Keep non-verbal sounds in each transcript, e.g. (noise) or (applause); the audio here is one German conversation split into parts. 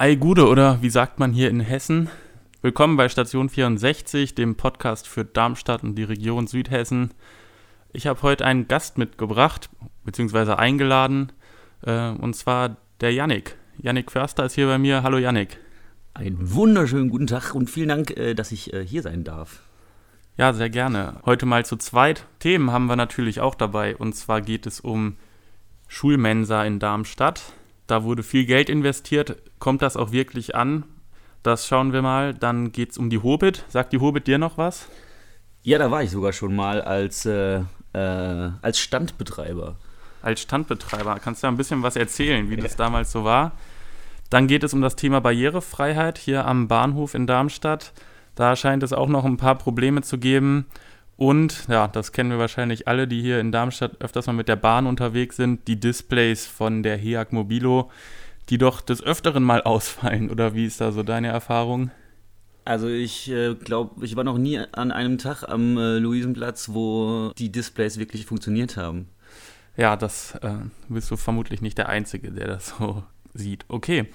Ei Gude oder wie sagt man hier in Hessen? Willkommen bei Station 64, dem Podcast für Darmstadt und die Region Südhessen. Ich habe heute einen Gast mitgebracht, beziehungsweise eingeladen, äh, und zwar der Yannick. Yannick Förster ist hier bei mir. Hallo Yannick. Einen wunderschönen guten Tag und vielen Dank, äh, dass ich äh, hier sein darf. Ja, sehr gerne. Heute mal zu zweit. Themen haben wir natürlich auch dabei. Und zwar geht es um Schulmensa in Darmstadt. Da wurde viel Geld investiert. Kommt das auch wirklich an? Das schauen wir mal. Dann geht es um die Hobbit. Sagt die Hobbit dir noch was? Ja, da war ich sogar schon mal als, äh, äh, als Standbetreiber. Als Standbetreiber. Kannst du ja ein bisschen was erzählen, wie ja. das damals so war? Dann geht es um das Thema Barrierefreiheit hier am Bahnhof in Darmstadt. Da scheint es auch noch ein paar Probleme zu geben. Und, ja, das kennen wir wahrscheinlich alle, die hier in Darmstadt öfters mal mit der Bahn unterwegs sind, die Displays von der HEAG Mobilo, die doch des Öfteren mal ausfallen. Oder wie ist da so deine Erfahrung? Also ich äh, glaube, ich war noch nie an einem Tag am äh, Luisenplatz, wo die Displays wirklich funktioniert haben. Ja, das äh, bist du vermutlich nicht der Einzige, der das so (laughs) sieht. Okay,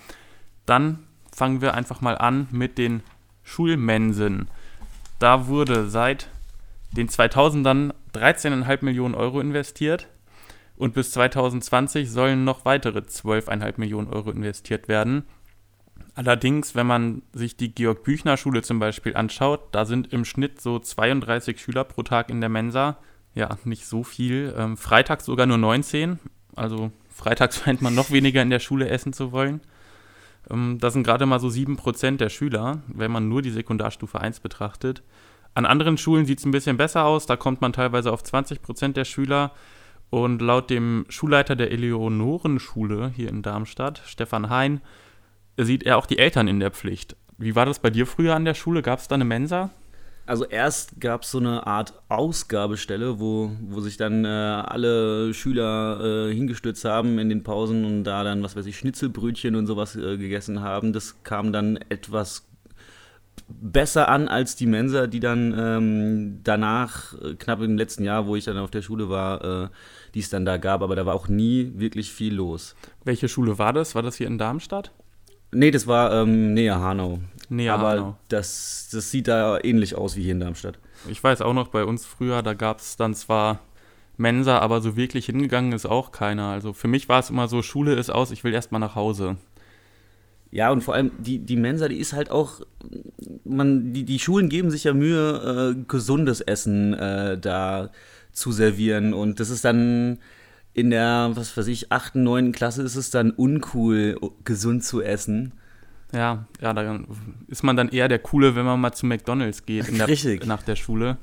dann fangen wir einfach mal an mit den Schulmensen. Da wurde seit den 2000ern 13,5 Millionen Euro investiert und bis 2020 sollen noch weitere 12,5 Millionen Euro investiert werden. Allerdings, wenn man sich die Georg-Büchner-Schule zum Beispiel anschaut, da sind im Schnitt so 32 Schüler pro Tag in der Mensa. Ja, nicht so viel. Ähm, freitags sogar nur 19. Also freitags (laughs) scheint man noch weniger in der Schule essen zu wollen. Ähm, das sind gerade mal so 7% der Schüler, wenn man nur die Sekundarstufe 1 betrachtet. An anderen Schulen sieht es ein bisschen besser aus, da kommt man teilweise auf 20% der Schüler. Und laut dem Schulleiter der Eleonorenschule hier in Darmstadt, Stefan Hein, sieht er auch die Eltern in der Pflicht. Wie war das bei dir früher an der Schule? Gab es da eine Mensa? Also erst gab es so eine Art Ausgabestelle, wo, wo sich dann äh, alle Schüler äh, hingestürzt haben in den Pausen und da dann, was weiß ich, Schnitzelbrötchen und sowas äh, gegessen haben. Das kam dann etwas besser an als die Mensa, die dann ähm, danach, äh, knapp im letzten Jahr, wo ich dann auf der Schule war, äh, die es dann da gab. Aber da war auch nie wirklich viel los. Welche Schule war das? War das hier in Darmstadt? Nee, das war ähm, näher Hanau. Näher Aber Hanau. Das, das sieht da ähnlich aus wie hier in Darmstadt. Ich weiß auch noch, bei uns früher, da gab es dann zwar Mensa, aber so wirklich hingegangen ist auch keiner. Also für mich war es immer so, Schule ist aus, ich will erstmal nach Hause. Ja, und vor allem die, die Mensa, die ist halt auch, man, die, die Schulen geben sich ja Mühe, äh, gesundes Essen äh, da zu servieren. Und das ist dann in der, was weiß ich, 8., 9. Klasse ist es dann uncool, gesund zu essen. Ja, ja, da ist man dann eher der Coole, wenn man mal zu McDonalds geht der, Richtig. nach der Schule.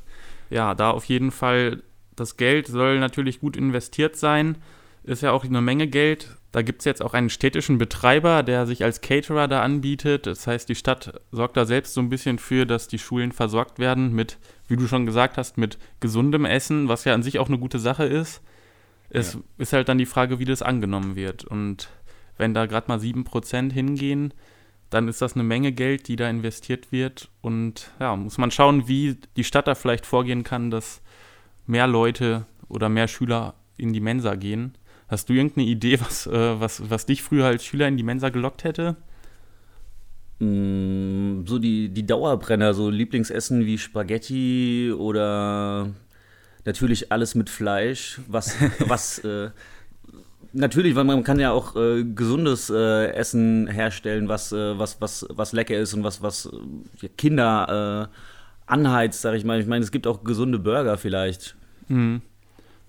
Ja, da auf jeden Fall, das Geld soll natürlich gut investiert sein. Ist ja auch eine Menge Geld. Da gibt es jetzt auch einen städtischen Betreiber, der sich als Caterer da anbietet. Das heißt, die Stadt sorgt da selbst so ein bisschen für, dass die Schulen versorgt werden mit, wie du schon gesagt hast, mit gesundem Essen, was ja an sich auch eine gute Sache ist. Es ja. ist halt dann die Frage, wie das angenommen wird. Und wenn da gerade mal 7% hingehen, dann ist das eine Menge Geld, die da investiert wird. Und ja, muss man schauen, wie die Stadt da vielleicht vorgehen kann, dass mehr Leute oder mehr Schüler in die Mensa gehen. Hast du irgendeine Idee, was, äh, was, was dich früher als Schüler in die Mensa gelockt hätte? Mm, so die, die Dauerbrenner, so Lieblingsessen wie Spaghetti oder natürlich alles mit Fleisch, was, (laughs) was äh, natürlich, weil man kann ja auch äh, gesundes äh, Essen herstellen, was, äh, was, was, was lecker ist und was, was äh, Kinder äh, anheizt, sag ich mal. Ich meine, es gibt auch gesunde Burger vielleicht. Mhm.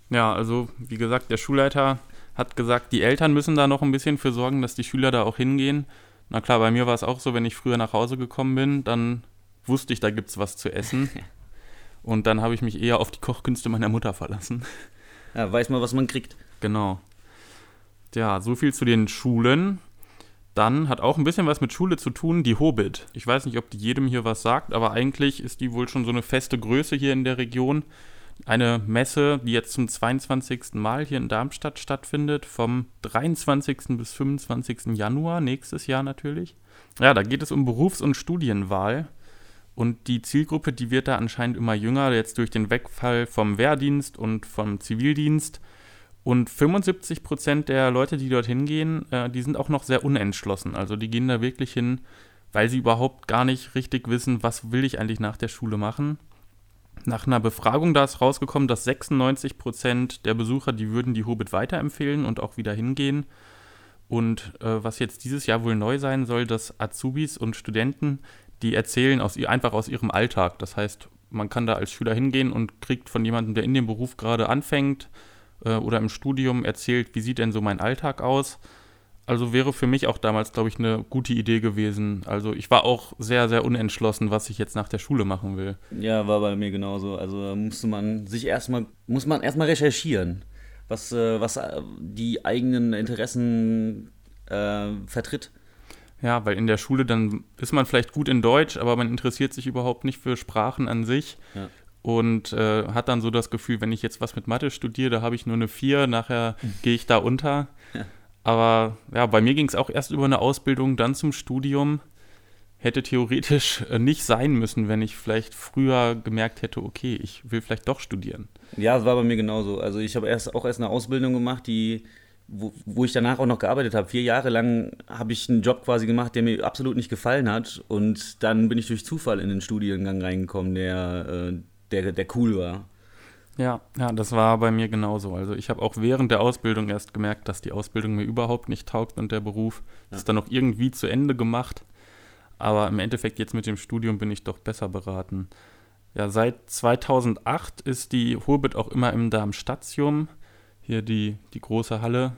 Ja, also wie gesagt, der Schulleiter hat gesagt, die Eltern müssen da noch ein bisschen für sorgen, dass die Schüler da auch hingehen. Na klar, bei mir war es auch so, wenn ich früher nach Hause gekommen bin, dann wusste ich, da gibt es was zu essen. (laughs) Und dann habe ich mich eher auf die Kochkünste meiner Mutter verlassen. Ja, weiß man, was man kriegt. Genau. Ja, so viel zu den Schulen. Dann hat auch ein bisschen was mit Schule zu tun, die Hobbit. Ich weiß nicht, ob die jedem hier was sagt, aber eigentlich ist die wohl schon so eine feste Größe hier in der Region. Eine Messe, die jetzt zum 22. Mal hier in Darmstadt stattfindet, vom 23. bis 25. Januar, nächstes Jahr natürlich. Ja, da geht es um Berufs- und Studienwahl. Und die Zielgruppe, die wird da anscheinend immer jünger, jetzt durch den Wegfall vom Wehrdienst und vom Zivildienst. Und 75 Prozent der Leute, die dorthin gehen, äh, die sind auch noch sehr unentschlossen. Also die gehen da wirklich hin, weil sie überhaupt gar nicht richtig wissen, was will ich eigentlich nach der Schule machen. Nach einer Befragung da ist rausgekommen, dass 96 Prozent der Besucher, die würden die Hobbit weiterempfehlen und auch wieder hingehen. Und äh, was jetzt dieses Jahr wohl neu sein soll, dass Azubis und Studenten, die erzählen aus, einfach aus ihrem Alltag. Das heißt, man kann da als Schüler hingehen und kriegt von jemandem, der in dem Beruf gerade anfängt äh, oder im Studium erzählt, wie sieht denn so mein Alltag aus. Also wäre für mich auch damals, glaube ich, eine gute Idee gewesen. Also ich war auch sehr, sehr unentschlossen, was ich jetzt nach der Schule machen will. Ja, war bei mir genauso. Also musste man sich erstmal, muss man erstmal recherchieren, was, äh, was äh, die eigenen Interessen äh, vertritt. Ja, weil in der Schule dann ist man vielleicht gut in Deutsch, aber man interessiert sich überhaupt nicht für Sprachen an sich. Ja. Und äh, hat dann so das Gefühl, wenn ich jetzt was mit Mathe studiere, da habe ich nur eine 4, nachher (laughs) gehe ich da unter. Ja. Aber ja, bei mir ging es auch erst über eine Ausbildung, dann zum Studium. Hätte theoretisch äh, nicht sein müssen, wenn ich vielleicht früher gemerkt hätte, okay, ich will vielleicht doch studieren. Ja, das war bei mir genauso. Also ich habe erst auch erst eine Ausbildung gemacht, die, wo, wo ich danach auch noch gearbeitet habe. Vier Jahre lang habe ich einen Job quasi gemacht, der mir absolut nicht gefallen hat. Und dann bin ich durch Zufall in den Studiengang reingekommen, der, äh, der, der cool war. Ja, ja, das war bei mir genauso. Also ich habe auch während der Ausbildung erst gemerkt, dass die Ausbildung mir überhaupt nicht taugt und der Beruf ja. ist dann noch irgendwie zu Ende gemacht. Aber im Endeffekt jetzt mit dem Studium bin ich doch besser beraten. Ja, seit 2008 ist die Hobbit auch immer im Darmstadium, hier die, die große Halle,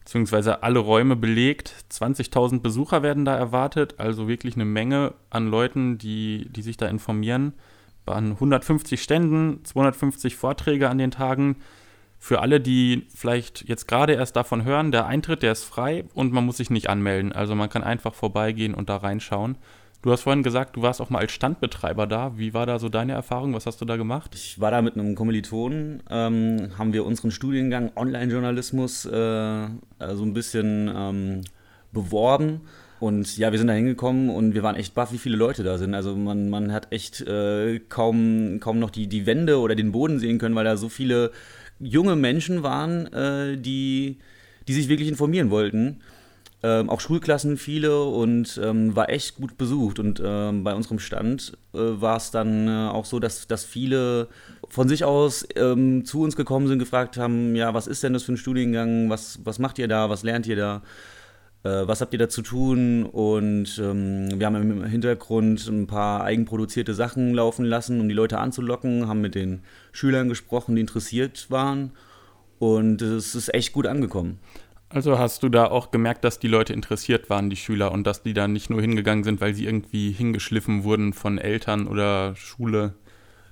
beziehungsweise alle Räume belegt. 20.000 Besucher werden da erwartet, also wirklich eine Menge an Leuten, die, die sich da informieren waren 150 Ständen, 250 Vorträge an den Tagen. Für alle, die vielleicht jetzt gerade erst davon hören, der Eintritt, der ist frei und man muss sich nicht anmelden. Also man kann einfach vorbeigehen und da reinschauen. Du hast vorhin gesagt, du warst auch mal als Standbetreiber da. Wie war da so deine Erfahrung? Was hast du da gemacht? Ich war da mit einem Kommilitonen, ähm, haben wir unseren Studiengang Online-Journalismus äh, so also ein bisschen ähm, beworben und ja, wir sind da hingekommen und wir waren echt baff, wie viele Leute da sind. Also man, man hat echt äh, kaum, kaum noch die, die Wände oder den Boden sehen können, weil da so viele junge Menschen waren, äh, die, die sich wirklich informieren wollten. Ähm, auch Schulklassen viele und ähm, war echt gut besucht. Und ähm, bei unserem Stand äh, war es dann äh, auch so, dass, dass viele von sich aus ähm, zu uns gekommen sind, gefragt haben, ja, was ist denn das für ein Studiengang, was, was macht ihr da, was lernt ihr da? Äh, was habt ihr da zu tun? Und ähm, wir haben im Hintergrund ein paar eigenproduzierte Sachen laufen lassen, um die Leute anzulocken, haben mit den Schülern gesprochen, die interessiert waren. Und es ist echt gut angekommen. Also hast du da auch gemerkt, dass die Leute interessiert waren, die Schüler, und dass die da nicht nur hingegangen sind, weil sie irgendwie hingeschliffen wurden von Eltern oder Schule?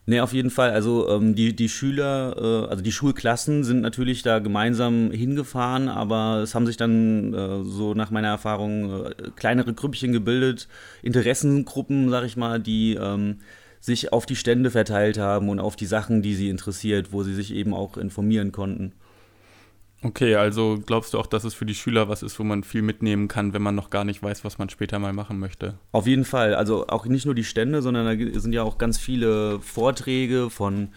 Nee, auf jeden Fall. Also ähm, die, die Schüler, äh, also die Schulklassen sind natürlich da gemeinsam hingefahren, aber es haben sich dann äh, so nach meiner Erfahrung äh, kleinere Grüppchen gebildet, Interessengruppen, sag ich mal, die ähm, sich auf die Stände verteilt haben und auf die Sachen, die sie interessiert, wo sie sich eben auch informieren konnten. Okay, also glaubst du auch, dass es für die Schüler was ist, wo man viel mitnehmen kann, wenn man noch gar nicht weiß, was man später mal machen möchte? Auf jeden Fall. Also auch nicht nur die Stände, sondern da sind ja auch ganz viele Vorträge von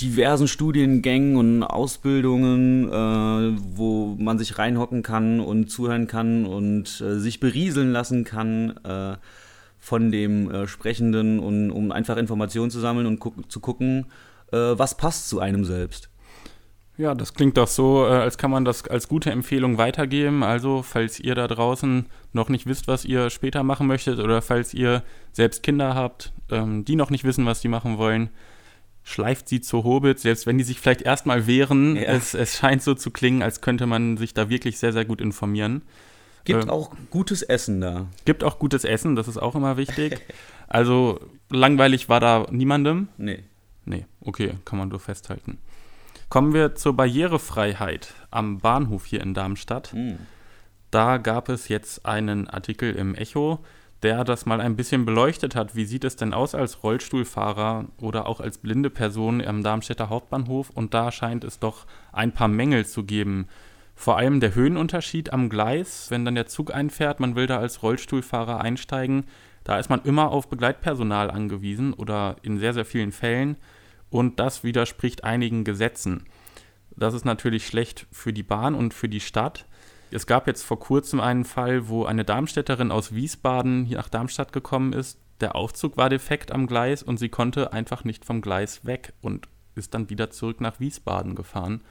diversen Studiengängen und Ausbildungen, äh, wo man sich reinhocken kann und zuhören kann und äh, sich berieseln lassen kann äh, von dem äh, Sprechenden, und, um einfach Informationen zu sammeln und gu zu gucken, äh, was passt zu einem selbst. Ja, das klingt doch so, äh, als kann man das als gute Empfehlung weitergeben. Also, falls ihr da draußen noch nicht wisst, was ihr später machen möchtet, oder falls ihr selbst Kinder habt, ähm, die noch nicht wissen, was die machen wollen, schleift sie zu Hobbit, selbst wenn die sich vielleicht erstmal wehren. Ja. Es, es scheint so zu klingen, als könnte man sich da wirklich sehr, sehr gut informieren. Gibt ähm, auch gutes Essen da. Gibt auch gutes Essen, das ist auch immer wichtig. also, langweilig war da niemandem? Nee. Nee, okay, kann man nur festhalten. Kommen wir zur Barrierefreiheit am Bahnhof hier in Darmstadt. Mhm. Da gab es jetzt einen Artikel im Echo, der das mal ein bisschen beleuchtet hat. Wie sieht es denn aus als Rollstuhlfahrer oder auch als blinde Person am Darmstädter Hauptbahnhof? Und da scheint es doch ein paar Mängel zu geben. Vor allem der Höhenunterschied am Gleis, wenn dann der Zug einfährt, man will da als Rollstuhlfahrer einsteigen, da ist man immer auf Begleitpersonal angewiesen oder in sehr, sehr vielen Fällen und das widerspricht einigen Gesetzen. Das ist natürlich schlecht für die Bahn und für die Stadt. Es gab jetzt vor kurzem einen Fall, wo eine Darmstädterin aus Wiesbaden hier nach Darmstadt gekommen ist. Der Aufzug war defekt am Gleis und sie konnte einfach nicht vom Gleis weg und ist dann wieder zurück nach Wiesbaden gefahren. (laughs)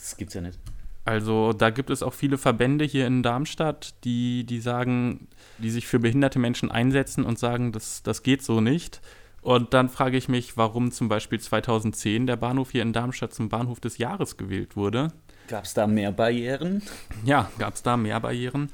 Das gibt's ja nicht. Also da gibt es auch viele Verbände hier in Darmstadt, die, die sagen, die sich für behinderte Menschen einsetzen und sagen, das, das geht so nicht. Und dann frage ich mich, warum zum Beispiel 2010 der Bahnhof hier in Darmstadt zum Bahnhof des Jahres gewählt wurde. Gab es da mehr Barrieren? Ja, gab es da mehr Barrieren.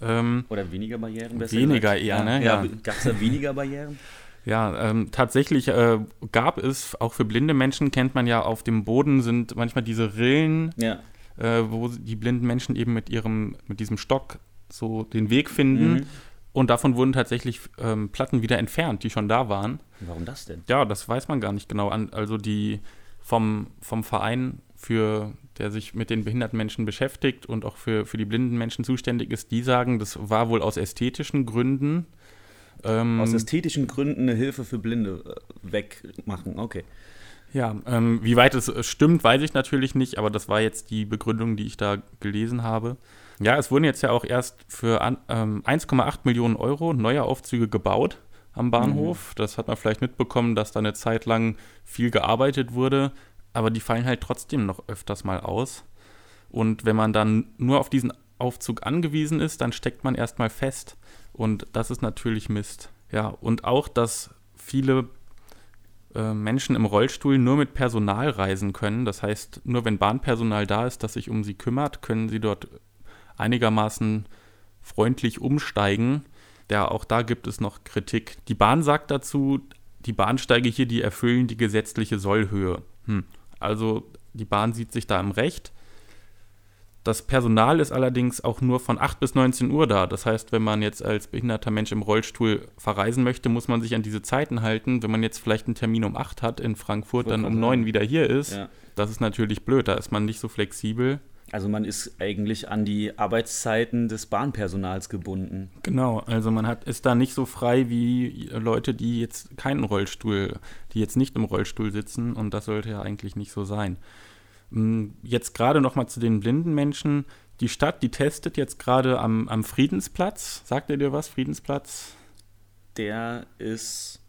Ähm, Oder weniger Barrieren? Besser weniger eher, ne? Ja, Ja. Gab es da weniger Barrieren? Ja, ähm, tatsächlich äh, gab es, auch für blinde Menschen kennt man ja, auf dem Boden sind manchmal diese Rillen, Ja. äh, wo die blinden Menschen eben mit ihrem, mit diesem Stock so den Weg finden. Mhm. Und davon wurden tatsächlich ähm, Platten wieder entfernt, die schon da waren. Warum das denn? Ja, das weiß man gar nicht genau. Also die vom, vom Verein, für, der sich mit den behinderten Menschen beschäftigt und auch für, für die blinden Menschen zuständig ist, die sagen, das war wohl aus ästhetischen Gründen. Ähm, Aus ästhetischen Gründen eine Hilfe für Blinde äh, wegmachen. Okay. Ja, ähm, wie weit es äh, stimmt, weiß ich natürlich nicht, aber das war jetzt die Begründung, die ich da gelesen habe. Ja, es wurden jetzt ja auch erst für ähm, 1,8 Millionen Euro neue Aufzüge gebaut am Bahnhof. Das hat man vielleicht mitbekommen, dass da eine Zeit lang viel gearbeitet wurde, aber die fallen halt trotzdem noch öfters mal aus. Und wenn man dann nur auf diesen Aufzug angewiesen ist, dann steckt man erstmal fest. Und das ist natürlich Mist. Ja, und auch, dass viele äh, Menschen im Rollstuhl nur mit Personal reisen können. Das heißt, nur wenn Bahnpersonal da ist, das sich um sie kümmert, können sie dort einigermaßen freundlich umsteigen. Ja, auch da gibt es noch Kritik. Die Bahn sagt dazu, die Bahnsteige hier, die erfüllen die gesetzliche Sollhöhe. Hm. Also die Bahn sieht sich da im Recht. Das Personal ist allerdings auch nur von 8 bis 19 Uhr da. Das heißt, wenn man jetzt als behinderter Mensch im Rollstuhl verreisen möchte, muss man sich an diese Zeiten halten. Wenn man jetzt vielleicht einen Termin um 8 hat in Frankfurt, dann um gerade 9 sagen. wieder hier ist, Ja. das ist natürlich blöd. Da ist man nicht so flexibel. Also man ist eigentlich an die Arbeitszeiten des Bahnpersonals gebunden. Genau, also man hat, ist da nicht so frei wie Leute, die jetzt keinen Rollstuhl, die jetzt nicht im Rollstuhl sitzen und das sollte ja eigentlich nicht so sein. Mm, Jetzt gerade noch mal zu den blinden Menschen. Die Stadt, die testet jetzt gerade am, am Friedensplatz. Sagt ihr dir was, Friedensplatz? Der ist.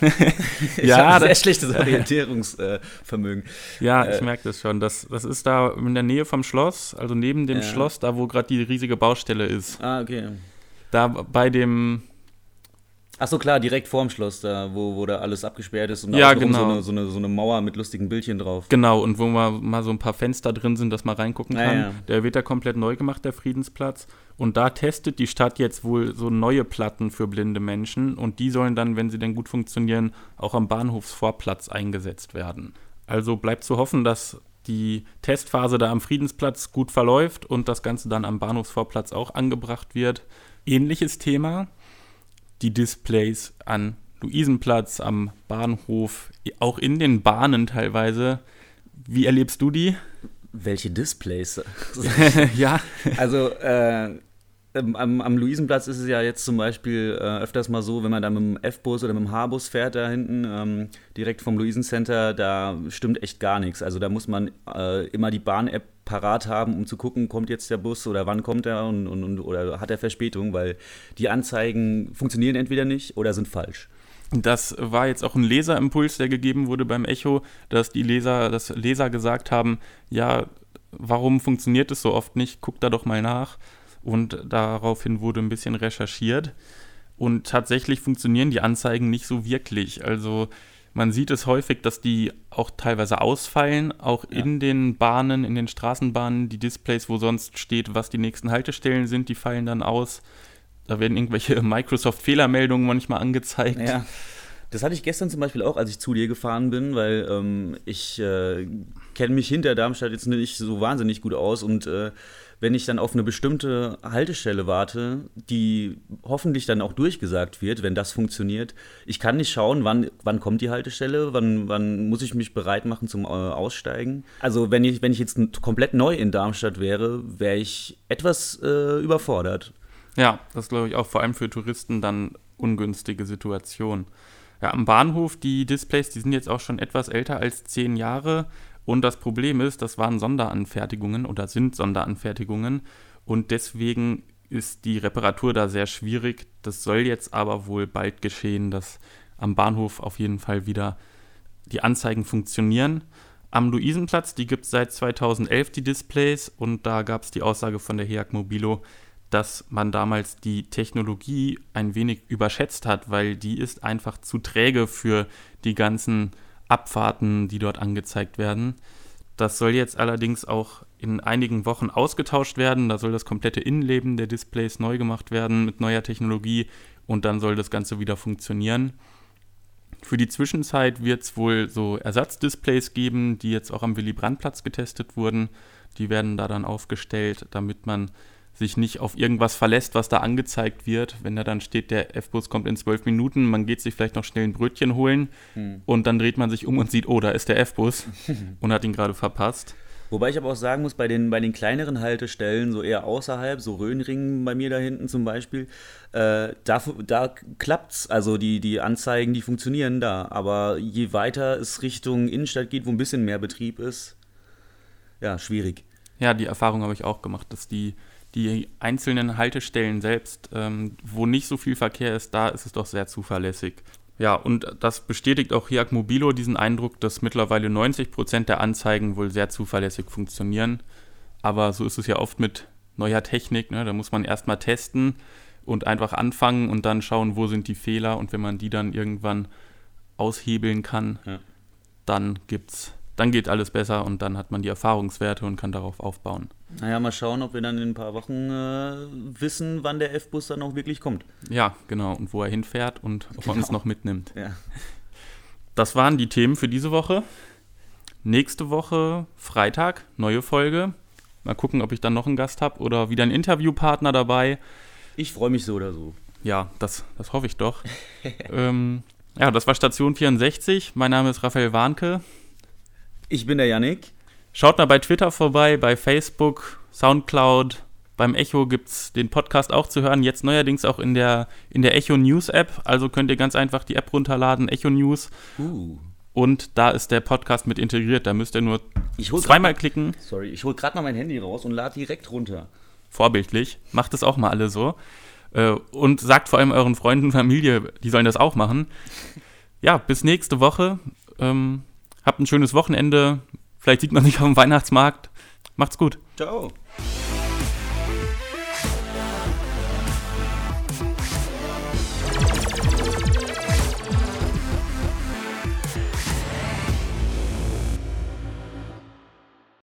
(laughs) Ja, sehr das- schlechtes (laughs) Orientierungsvermögen. Ja, Äh. ich merke das schon. Das, das ist da in der Nähe vom Schloss, also neben dem Ja. Schloss, da wo gerade die riesige Baustelle ist. ah, okay. Da bei dem, Ach so, klar, direkt vorm Schloss, da, wo, wo da alles abgesperrt ist und Ja, außenrum genau. so, eine, so, eine, so eine Mauer mit lustigen Bildchen drauf. Genau, und wo mal, mal so ein paar Fenster drin sind, dass man reingucken Ja, kann. ja. Der wird da komplett neu gemacht, der Friedensplatz. Und da testet die Stadt jetzt wohl so neue Platten für blinde Menschen. Und die sollen dann, wenn sie denn gut funktionieren, auch am Bahnhofsvorplatz eingesetzt werden. Also bleibt zu hoffen, dass die Testphase da am Friedensplatz gut verläuft und das Ganze dann am Bahnhofsvorplatz auch angebracht wird. Ähnliches Thema, die Displays an Luisenplatz, am Bahnhof, auch in den Bahnen teilweise. Wie erlebst du die? Welche Displays? (laughs) ja, Also, äh, am, am Luisenplatz ist es ja jetzt zum Beispiel äh, öfters mal so, wenn man da mit dem F-Bus oder mit dem H-Bus fährt, da hinten, ähm, direkt vom Luisencenter, da stimmt echt gar nichts. Also, da muss man äh, immer die Bahn-App parat haben, um zu gucken, kommt jetzt der Bus oder wann kommt er und, und, und, oder hat er Verspätung, weil die Anzeigen funktionieren entweder nicht oder sind falsch. das war jetzt auch ein Leserimpuls, der gegeben wurde beim Echo, dass die Leser, dass Leser gesagt haben, ja, warum funktioniert es so oft nicht? Guck da doch mal nach. Und daraufhin wurde ein bisschen recherchiert. Und tatsächlich funktionieren die Anzeigen nicht so wirklich. Also man sieht es häufig, dass die auch teilweise ausfallen, auch Ja. in den Bahnen, in den Straßenbahnen, die Displays, wo sonst steht, was die nächsten Haltestellen sind, die fallen dann aus. Da werden irgendwelche (laughs) Microsoft-Fehlermeldungen manchmal angezeigt. Ja. Das hatte ich gestern zum Beispiel auch, als ich zu dir gefahren bin, weil ähm, ich äh, kenne mich hinter Darmstadt jetzt nicht so wahnsinnig gut aus und äh, wenn ich dann auf eine bestimmte Haltestelle warte, die hoffentlich dann auch durchgesagt wird, wenn das funktioniert, ich kann nicht schauen, wann, wann kommt die Haltestelle, wann, wann muss ich mich bereit machen zum äh, Aussteigen. Also wenn ich, wenn ich jetzt komplett neu in Darmstadt wäre, wäre ich etwas äh, überfordert. Ja, das glaube ich auch vor allem für Touristen dann ungünstige Situation. Ja, am Bahnhof, die Displays, die sind jetzt auch schon etwas älter als zehn Jahre Und das Problem ist, das waren Sonderanfertigungen oder sind Sonderanfertigungen und deswegen ist die Reparatur da sehr schwierig. Das soll jetzt aber wohl bald geschehen, dass am Bahnhof auf jeden Fall wieder die Anzeigen funktionieren. Am Luisenplatz, die gibt es seit 2011, die Displays, und da gab es die Aussage von der HEAG Mobilo, dass man damals die Technologie ein wenig überschätzt hat, weil die ist einfach zu träge für die ganzen Abfahrten, die dort angezeigt werden. Das soll jetzt allerdings auch in einigen Wochen ausgetauscht werden. Da soll das komplette Innenleben der Displays neu gemacht werden mit neuer Technologie und dann soll das Ganze wieder funktionieren. Für die Zwischenzeit wird es wohl so Ersatzdisplays geben, die jetzt auch am Willy-Brandt-Platz getestet wurden. Die werden da dann aufgestellt, damit man sich nicht auf irgendwas verlässt, was da angezeigt wird. Wenn da dann steht, der F-Bus kommt in zwölf Minuten, man geht sich vielleicht noch schnell ein Brötchen holen hm. und dann dreht man sich um und sieht, oh, da ist der F-Bus (laughs) und hat ihn gerade verpasst. Wobei ich aber auch sagen muss, bei den, bei den kleineren Haltestellen, so eher außerhalb, so Röhnringen bei mir da hinten zum Beispiel, äh, da, da klappt's. Also die, die Anzeigen, die funktionieren da. Aber je weiter es Richtung Innenstadt geht, wo ein bisschen mehr Betrieb ist, ja, schwierig. Ja, die Erfahrung habe ich auch gemacht, dass die die einzelnen Haltestellen selbst, ähm, wo nicht so viel Verkehr ist, da ist es doch sehr zuverlässig. Ja, und das bestätigt auch Hiak Mobilo diesen Eindruck, dass mittlerweile 90 Prozent der Anzeigen wohl sehr zuverlässig funktionieren. Aber so ist es ja oft mit neuer Technik. Ne? Da muss man erstmal testen und einfach anfangen und dann schauen, wo sind die Fehler. Und wenn man die dann irgendwann aushebeln kann, ja. dann gibt's dann geht alles besser und dann hat man die Erfahrungswerte und kann darauf aufbauen. Naja, mal schauen, ob wir dann in ein paar Wochen äh, wissen, wann der F-Bus dann auch wirklich kommt. Ja, genau. Und wo er hinfährt und ob genau. er uns noch mitnimmt. Ja. Das waren die Themen für diese Woche. Nächste Woche, Freitag, neue Folge. Mal gucken, ob ich dann noch einen Gast habe oder wieder einen Interviewpartner dabei. Ich freue mich so oder so. Ja, das, das hoffe ich doch. (laughs) ähm, ja, das war Station 64. Mein Name ist Raphael Warnke. Ich bin der Yannick. Schaut mal bei Twitter vorbei, bei Facebook, Soundcloud. Beim Echo gibt es den Podcast auch zu hören. Jetzt neuerdings auch in der, in der Echo News App. Also könnt ihr ganz einfach die App runterladen, Echo News. Uh. Und da ist der Podcast mit integriert. Da müsst ihr nur zweimal grad, klicken. Sorry, ich hole gerade mal mein Handy raus und lade direkt runter. Vorbildlich. Macht es auch mal alle so. Äh, und sagt vor allem euren Freunden und Familie, die sollen das auch machen. Ja, bis nächste Woche. Ähm, Habt ein schönes Wochenende. Vielleicht sieht man sich auf dem Weihnachtsmarkt. Macht's gut. Ciao.